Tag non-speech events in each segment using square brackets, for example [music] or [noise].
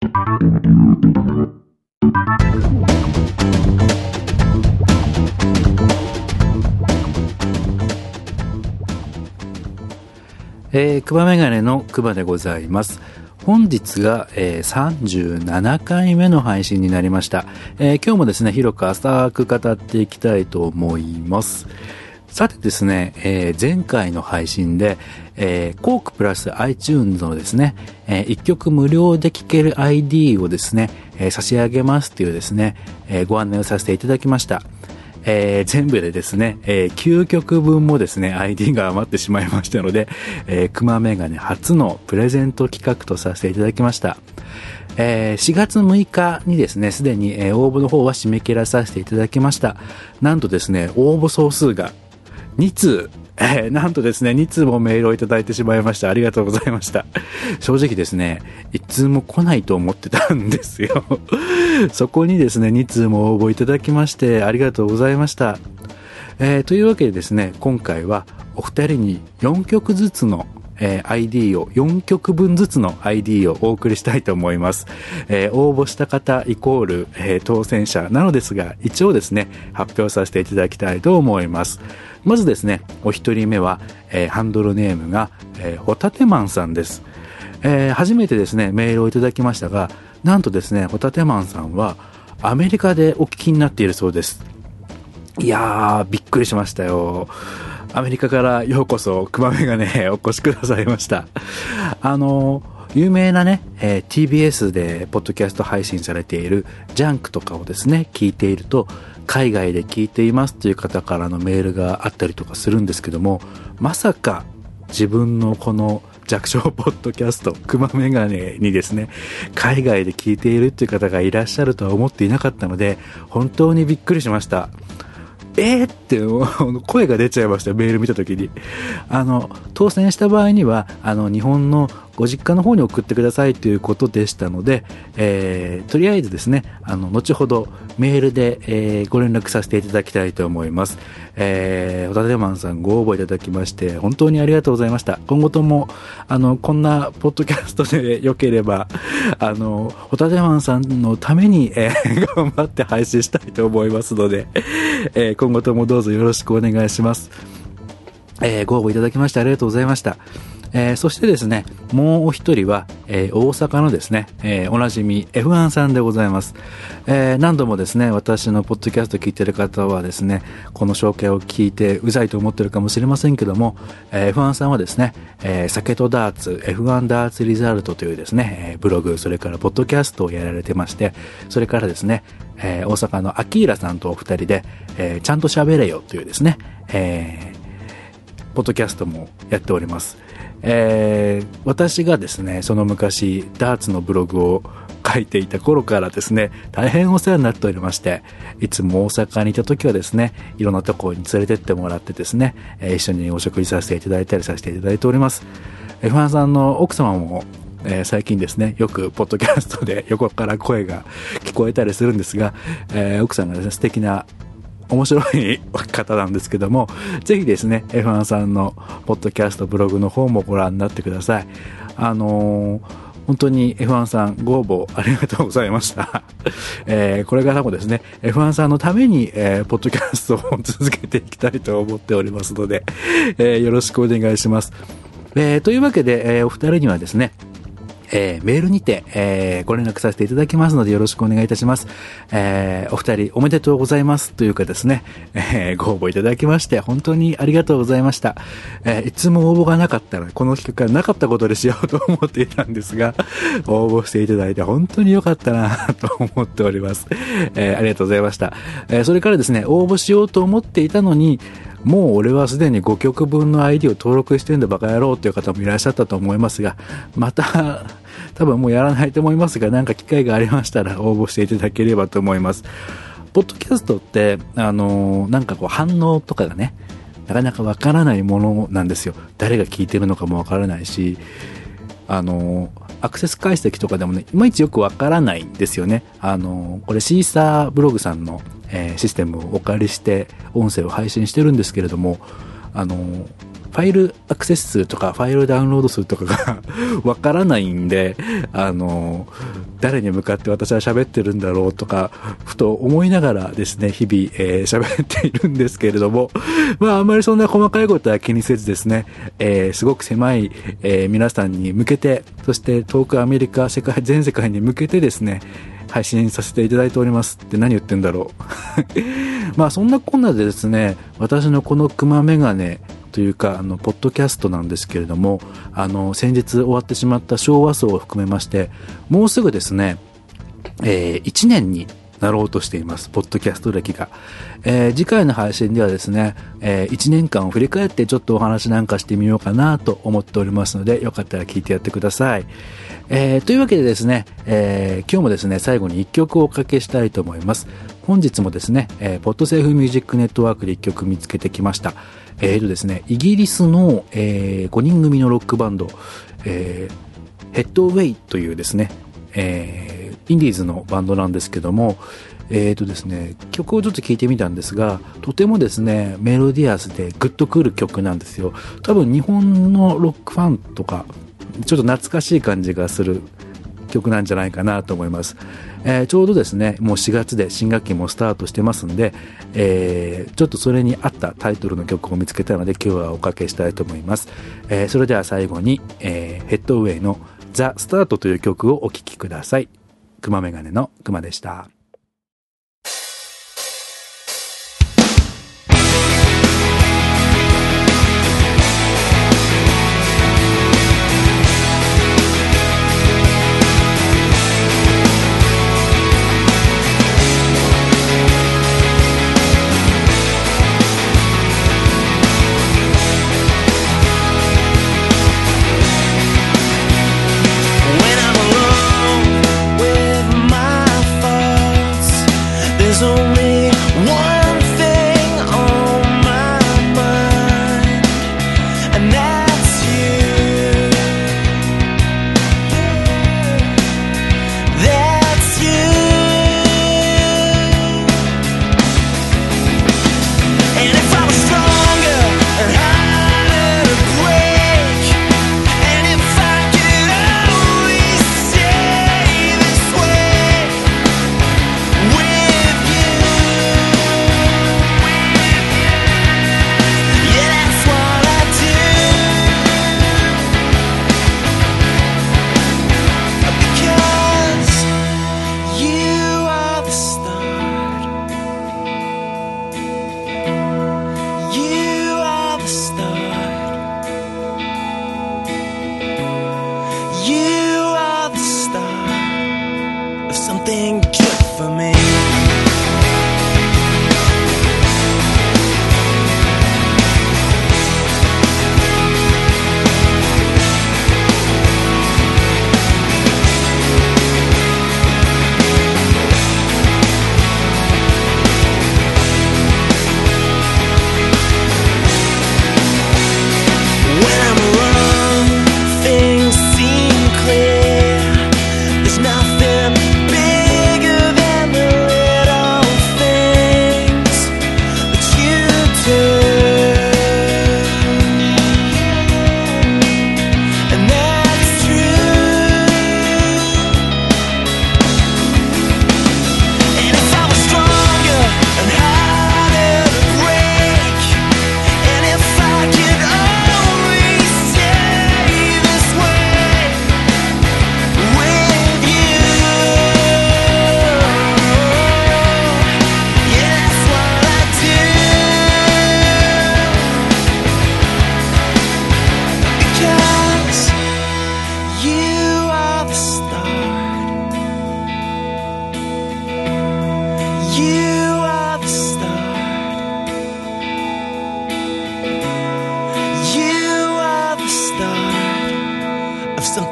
えー、クバメガネのクバでございます。本日が、えー、37回目の配信になりました、えー、今日もですね、広く浅く語っていきたいと思います。さてですね、えー、前回の配信で、えー、コークプラス iTunes のですね、えー、1曲無料で聴ける ID をですね、えー、差し上げますというですね、えー、ご案内をさせていただきました。えー、全部でですね、えー、9曲分もですね、ID が余ってしまいましたので、えー、熊メガネ初のプレゼント企画とさせていただきました。えー、4月6日にですね、すでに、え、応募の方は締め切らさせていただきました。なんとですね、応募総数が2通えー、なんとですね、2通もメールをいただいてしまいました。ありがとうございました。正直ですね、1通も来ないと思ってたんですよ。そこにですね、2通も応募いただきまして、ありがとうございました。えー、というわけでですね、今回はお二人に4曲ずつのえー、ID を、4曲分ずつの ID をお送りしたいと思います。えー、応募した方イコール、えー、当選者なのですが、一応ですね、発表させていただきたいと思います。まずですね、お一人目は、えー、ハンドルネームが、えー、ホタテマンさんです。えー、初めてですね、メールをいただきましたが、なんとですね、ホタテマンさんは、アメリカでお聞きになっているそうです。いやー、びっくりしましたよ。アメリカからようこそ、クマメガネお越しくださいました。あの、有名なね、えー、TBS でポッドキャスト配信されているジャンクとかをですね、聞いていると、海外で聞いていますという方からのメールがあったりとかするんですけども、まさか自分のこの弱小ポッドキャスト、クマメガネにですね、海外で聞いているっていう方がいらっしゃるとは思っていなかったので、本当にびっくりしました。えー、って声が出ちゃいましたメール見た時にあの当選した場合にはあの日本のご実家の方に送ってくださいということでしたので、えー、とりあえずですね、あの、後ほどメールで、えー、ご連絡させていただきたいと思います。えー、ホタテマンさんご応募いただきまして、本当にありがとうございました。今後とも、あの、こんなポッドキャストで [laughs] 良ければ、あの、ホタテマンさんのために、えー、頑張って配信したいと思いますので、えー、今後ともどうぞよろしくお願いします。えー、ご応募いただきましてありがとうございました。えー、そしてですね、もうお一人は、えー、大阪のですね、えー、おなじみ F1 さんでございます。えー、何度もですね、私のポッドキャスト聞いてる方はですね、この紹介を聞いてうざいと思ってるかもしれませんけども、えー、F1 さんはですね、えー、酒とダーツ、F1 ダーツリザルトというですね、ブログ、それからポッドキャストをやられてまして、それからですね、えー、大阪のアキーラさんとお二人で、えー、ちゃんと喋れよというですね、えー、ポッドキャストもやっております。えー、私がですね、その昔、ダーツのブログを書いていた頃からですね、大変お世話になっておりまして、いつも大阪にいた時はですね、いろんなところに連れてってもらってですね、え、一緒にお食事させていただいたりさせていただいております。F1 さんの奥様も、えー、最近ですね、よくポッドキャストで横から声が聞こえたりするんですが、えー、奥さんがですね、素敵な面白い方なんですけども、ぜひですね、F1 さんのポッドキャスト、ブログの方もご覧になってください。あのー、本当に F1 さんご応募ありがとうございました。[laughs] えー、これからもですね、F1 さんのために、えー、ポッドキャストを続けていきたいと思っておりますので、えー、よろしくお願いします。えー、というわけで、えー、お二人にはですね、えー、メールにて、えー、ご連絡させていただきますのでよろしくお願いいたします。えー、お二人おめでとうございますというかですね、えー、ご応募いただきまして本当にありがとうございました。えー、いつも応募がなかったらこの企画がなかったことでしよう [laughs] と思っていたんですが、応募していただいて本当に良かったな [laughs] と思っております。えー、ありがとうございました。えー、それからですね、応募しようと思っていたのに、もう俺はすでに5曲分の ID を登録してんだバカ野郎っていう方もいらっしゃったと思いますが、また、[laughs] 多分もうやらないと思いますが、なんか機会がありましたら応募していただければと思います。ポッドキャストって、あのなんかこう反応とかがね、なかなかわからないものなんですよ。誰が聞いてるのかもわからないし、あのアクセス解析とかでもね、いまいちよくわからないんですよね。あのこれシーサーブログさんのえー、システムをお借りして音声を配信してるんですけれども、あの、ファイルアクセス数とかファイルダウンロード数とかが [laughs] わからないんで、あの、誰に向かって私は喋ってるんだろうとか、ふと思いながらですね、日々、えー、喋っているんですけれども、まああんまりそんな細かいことは気にせずですね、えー、すごく狭い、えー、皆さんに向けて、そして遠くアメリカ、世界、全世界に向けてですね、配信させていただいておりますって何言ってんだろう。[laughs] まあそんなこんなでですね、私のこのクマメガネというか、あの、ポッドキャストなんですけれども、あの、先日終わってしまった昭和層を含めまして、もうすぐですね、えー、1年になろうとしています。ポッドキャスト歴が。えー、次回の配信ではですね、えー、1年間を振り返ってちょっとお話なんかしてみようかなと思っておりますので、よかったら聞いてやってください。えー、というわけでですね、えー、今日もですね、最後に1曲をおかけしたいと思います。本日もですね、えー、ポッドセーフミュージックネットワークで1曲見つけてきました。えーとですね、イギリスの、えー、5人組のロックバンド、えー、ヘッドウェイというですね、えー、インディーズのバンドなんですけども、えーとですね、曲をちょっと聴いてみたんですが、とてもですね、メロディアスでグッとくる曲なんですよ。多分日本のロックファンとか、ちょっと懐かしい感じがする曲なんじゃないかなと思います。えー、ちょうどですね、もう4月で新学期もスタートしてますんで、えー、ちょっとそれに合ったタイトルの曲を見つけたので今日はおかけしたいと思います。えー、それでは最後に、えヘッドウェイのザ・スタートという曲をお聴きください。熊メガネの熊でした。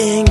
hoping